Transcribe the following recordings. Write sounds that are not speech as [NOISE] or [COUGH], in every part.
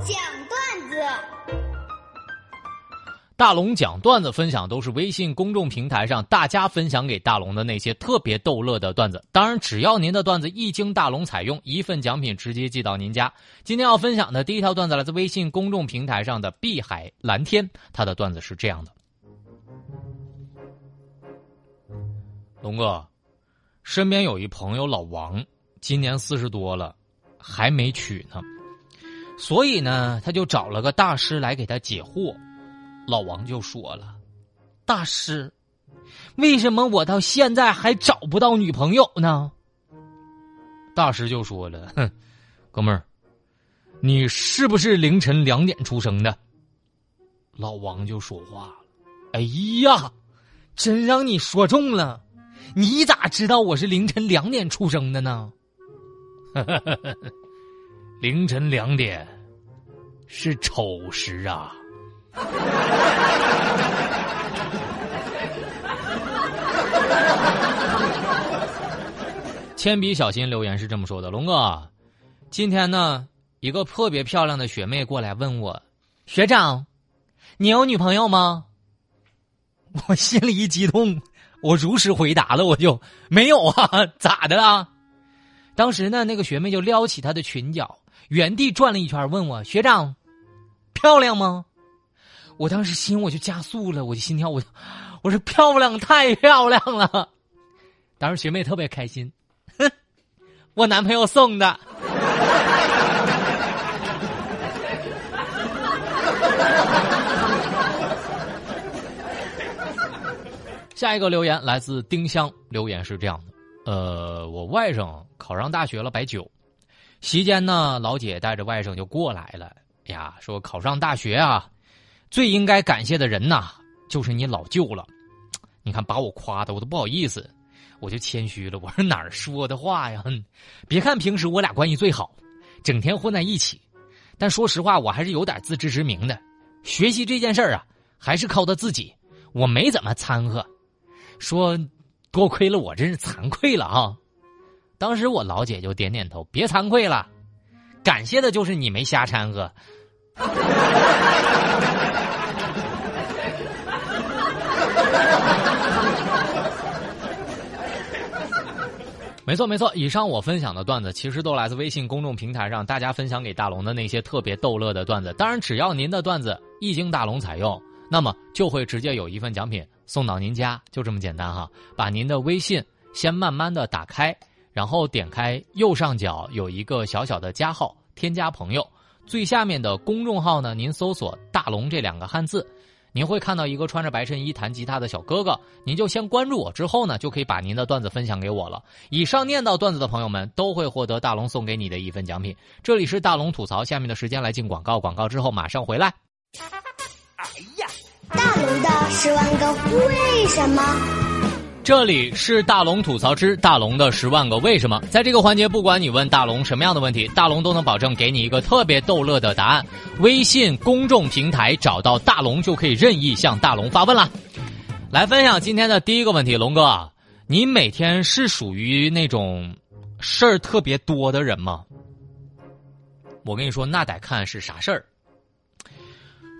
讲段子。大龙讲段子分享都是微信公众平台上大家分享给大龙的那些特别逗乐的段子。当然，只要您的段子一经大龙采用，一份奖品直接寄到您家。今天要分享的第一条段子来自微信公众平台上的碧海蓝天，他的段子是这样的：龙哥，身边有一朋友老王，今年四十多了，还没娶呢，所以呢，他就找了个大师来给他解惑。老王就说了：“大师，为什么我到现在还找不到女朋友呢？”大师就说了：“哼，哥们儿，你是不是凌晨两点出生的？”老王就说话了：“哎呀，真让你说中了！你咋知道我是凌晨两点出生的呢？” [LAUGHS] 凌晨两点是丑时啊。[LAUGHS] 铅笔小新留言是这么说的：“龙哥，今天呢，一个特别漂亮的学妹过来问我，学长，你有女朋友吗？” [LAUGHS] 我心里一激动，我如实回答了，我就没有啊，咋的了？当时呢，那个学妹就撩起她的裙角，原地转了一圈，问我：“学长，漂亮吗？”我当时心我就加速了，我就心跳，我我说漂亮，太漂亮了。[LAUGHS] 当时学妹特别开心，哼，我男朋友送的。[LAUGHS] 下一个留言来自丁香，留言是这样的：呃，我外甥考上大学了，摆酒，席间呢，老姐带着外甥就过来了，呀，说考上大学啊。最应该感谢的人呐，就是你老舅了。你看，把我夸的我都不好意思，我就谦虚了。我说哪儿说的话呀？别看平时我俩关系最好，整天混在一起，但说实话，我还是有点自知之明的。学习这件事儿啊，还是靠他自己，我没怎么掺和。说多亏了我，真是惭愧了啊！当时我老姐就点点头，别惭愧了，感谢的就是你没瞎掺和。没错没错，以上我分享的段子其实都来自微信公众平台上大家分享给大龙的那些特别逗乐的段子。当然，只要您的段子一经大龙采用，那么就会直接有一份奖品送到您家，就这么简单哈。把您的微信先慢慢的打开，然后点开右上角有一个小小的加号，添加朋友，最下面的公众号呢，您搜索“大龙”这两个汉字。您会看到一个穿着白衬衣弹吉他的小哥哥，您就先关注我，之后呢，就可以把您的段子分享给我了。以上念到段子的朋友们都会获得大龙送给你的一份奖品。这里是大龙吐槽，下面的时间来进广告，广告之后马上回来。龙的十万个为什么。这里是大龙吐槽之大龙的十万个为什么，在这个环节，不管你问大龙什么样的问题，大龙都能保证给你一个特别逗乐的答案。微信公众平台找到大龙就可以任意向大龙发问了。来分享今天的第一个问题，龙哥，你每天是属于那种事儿特别多的人吗？我跟你说，那得看是啥事儿。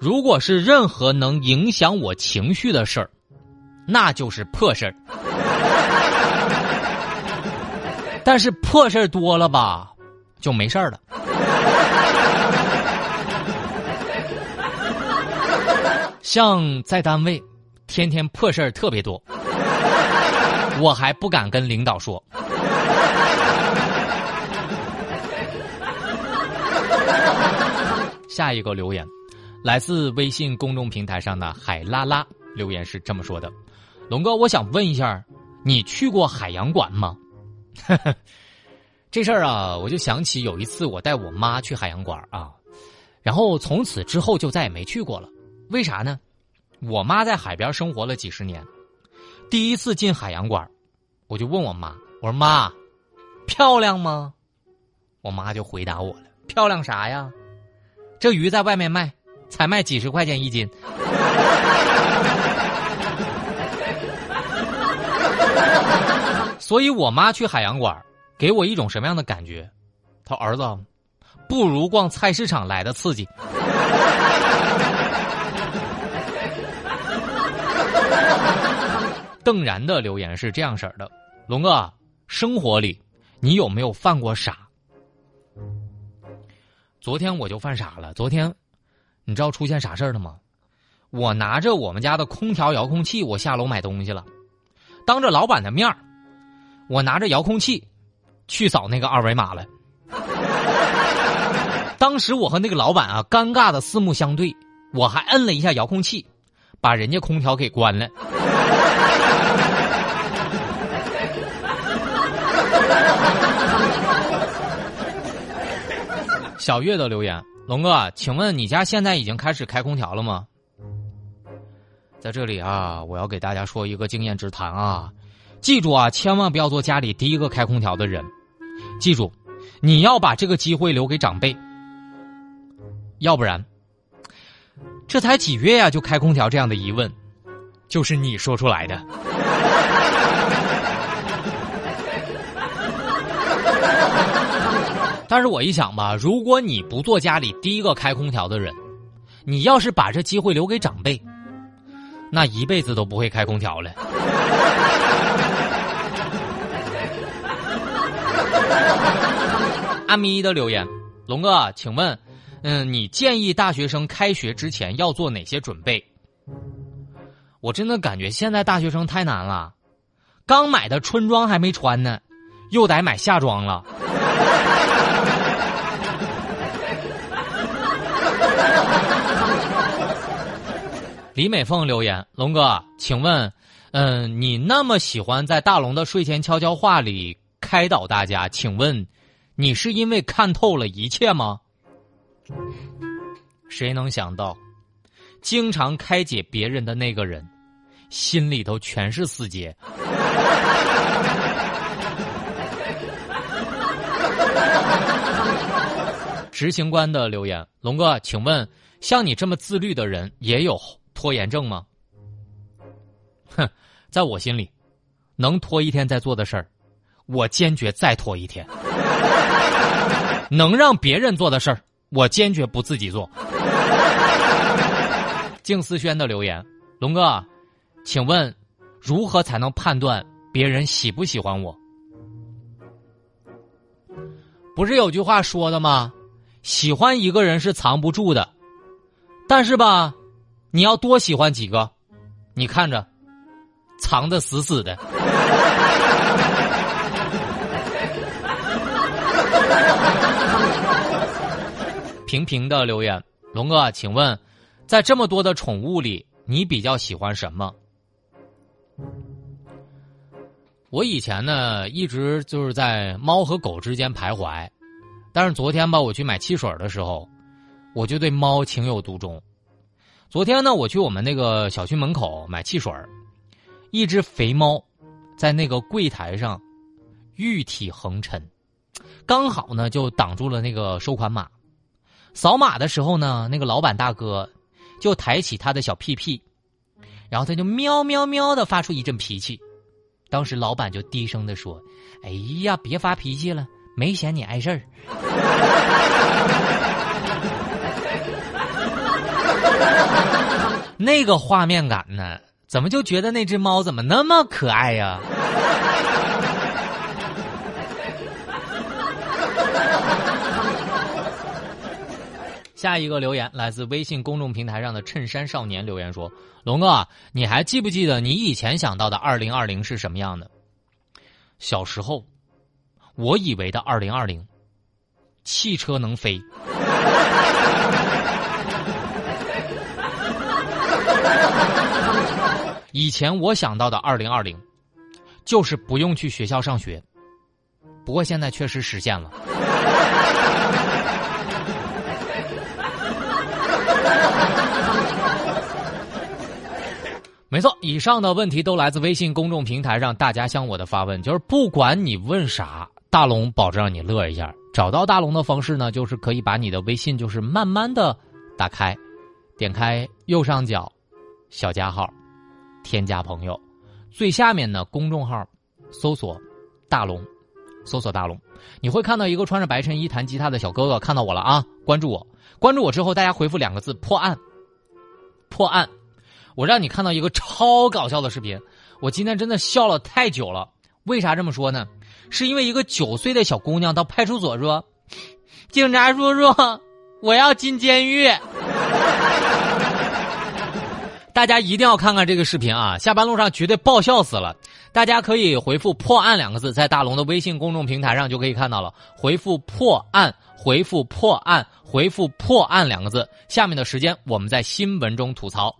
如果是任何能影响我情绪的事儿。那就是破事儿，但是破事儿多了吧，就没事儿了。像在单位，天天破事儿特别多，我还不敢跟领导说。下一个留言，来自微信公众平台上的海拉拉留言是这么说的。龙哥，我想问一下，你去过海洋馆吗？[LAUGHS] 这事儿啊，我就想起有一次我带我妈去海洋馆啊，然后从此之后就再也没去过了。为啥呢？我妈在海边生活了几十年，第一次进海洋馆，我就问我妈：“我说妈，漂亮吗？”我妈就回答我了：“漂亮啥呀？这鱼在外面卖，才卖几十块钱一斤。”所以，我妈去海洋馆，给我一种什么样的感觉？她儿子，不如逛菜市场来的刺激。[LAUGHS] 邓然的留言是这样式儿的：龙哥，生活里你有没有犯过傻？昨天我就犯傻了。昨天，你知道出现啥事儿了吗？我拿着我们家的空调遥控器，我下楼买东西了。当着老板的面我拿着遥控器去扫那个二维码了。当时我和那个老板啊，尴尬的四目相对，我还摁了一下遥控器，把人家空调给关了。小月的留言：龙哥，请问你家现在已经开始开空调了吗？在这里啊，我要给大家说一个经验之谈啊，记住啊，千万不要做家里第一个开空调的人。记住，你要把这个机会留给长辈，要不然，这才几月呀就开空调这样的疑问，就是你说出来的。但是我一想吧，如果你不做家里第一个开空调的人，你要是把这机会留给长辈，那一辈子都不会开空调了。[LAUGHS] 阿咪的留言，龙哥，请问，嗯，你建议大学生开学之前要做哪些准备？我真的感觉现在大学生太难了，刚买的春装还没穿呢，又得买夏装了。李美凤留言：龙哥，请问，嗯，你那么喜欢在大龙的睡前悄悄话里开导大家，请问，你是因为看透了一切吗？谁能想到，经常开解别人的那个人，心里头全是死结。执行官的留言：龙哥，请问，像你这么自律的人，也有？拖延症吗？哼，在我心里，能拖一天再做的事儿，我坚决再拖一天；能让别人做的事儿，我坚决不自己做。静思轩的留言：龙哥，请问如何才能判断别人喜不喜欢我？不是有句话说的吗？喜欢一个人是藏不住的，但是吧。你要多喜欢几个，你看着，藏的死死的。平平的留言，龙哥，请问，在这么多的宠物里，你比较喜欢什么？我以前呢，一直就是在猫和狗之间徘徊，但是昨天吧，我去买汽水的时候，我就对猫情有独钟。昨天呢，我去我们那个小区门口买汽水一只肥猫在那个柜台上玉体横陈，刚好呢就挡住了那个收款码。扫码的时候呢，那个老板大哥就抬起他的小屁屁，然后他就喵喵喵的发出一阵脾气。当时老板就低声的说：“哎呀，别发脾气了，没嫌你碍事儿。”那个画面感呢？怎么就觉得那只猫怎么那么可爱呀？下一个留言来自微信公众平台上的衬衫少年留言说：“龙哥，你还记不记得你以前想到的二零二零是什么样的？小时候，我以为的二零二零，汽车能飞。”以前我想到的二零二零，就是不用去学校上学。不过现在确实实现了。[LAUGHS] 没错，以上的问题都来自微信公众平台上大家向我的发问，就是不管你问啥，大龙保证让你乐一下。找到大龙的方式呢，就是可以把你的微信就是慢慢的打开，点开右上角小加号。添加朋友，最下面呢，公众号搜索“大龙”，搜索“大龙”，你会看到一个穿着白衬衣弹吉他的小哥哥，看到我了啊！关注我，关注我之后，大家回复两个字“破案”。破案，我让你看到一个超搞笑的视频。我今天真的笑了太久了。为啥这么说呢？是因为一个九岁的小姑娘到派出所说：“ [LAUGHS] 警察叔叔，我要进监狱。”大家一定要看看这个视频啊！下班路上绝对爆笑死了。大家可以回复“破案”两个字，在大龙的微信公众平台上就可以看到了。回复“破案”，回复“破案”，回复“破案”两个字。下面的时间我们在新闻中吐槽。